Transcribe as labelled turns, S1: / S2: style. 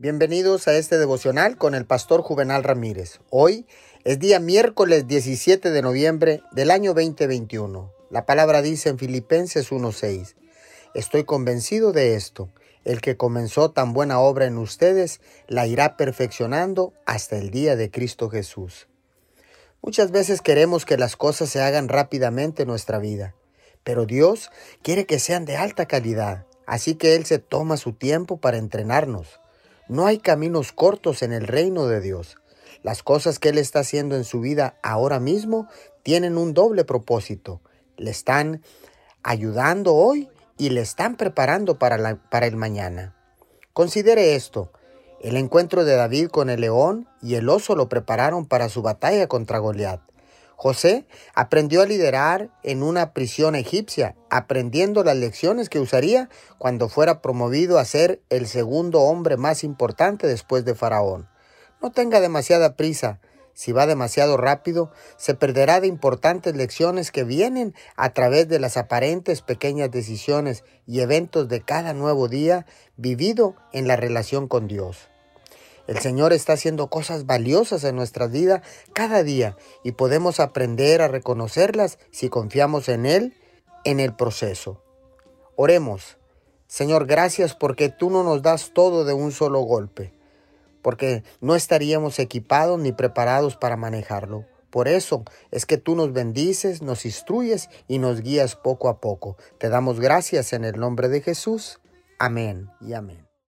S1: Bienvenidos a este devocional con el pastor Juvenal Ramírez. Hoy es día miércoles 17 de noviembre del año 2021. La palabra dice en Filipenses 1:6, Estoy convencido de esto, el que comenzó tan buena obra en ustedes la irá perfeccionando hasta el día de Cristo Jesús. Muchas veces queremos que las cosas se hagan rápidamente en nuestra vida, pero Dios quiere que sean de alta calidad, así que Él se toma su tiempo para entrenarnos no hay caminos cortos en el reino de Dios. Las cosas que Él está haciendo en su vida ahora mismo tienen un doble propósito. Le están ayudando hoy y le están preparando para, el mañana. Considere esto. El encuentro de David con el león y el oso lo prepararon para su batalla contra Goliat. José aprendió a liderar en una prisión egipcia, aprendiendo las lecciones que usaría cuando fuera promovido a ser el segundo hombre más importante después de Faraón. No tenga demasiada prisa. Si va demasiado rápido, se perderá de importantes lecciones que vienen a través de las aparentes pequeñas decisiones y eventos de cada nuevo día vivido en la relación con Dios. El Señor está haciendo cosas valiosas en nuestra vida cada día y podemos aprender a reconocerlas si confiamos en Él en el proceso. Oremos. Señor, gracias porque tú no nos das todo de un solo golpe, porque no estaríamos equipados ni preparados para manejarlo. Por eso es que tú nos bendices, nos instruyes y nos guías poco a poco. Te damos gracias en el nombre de Jesús. Amén y amén.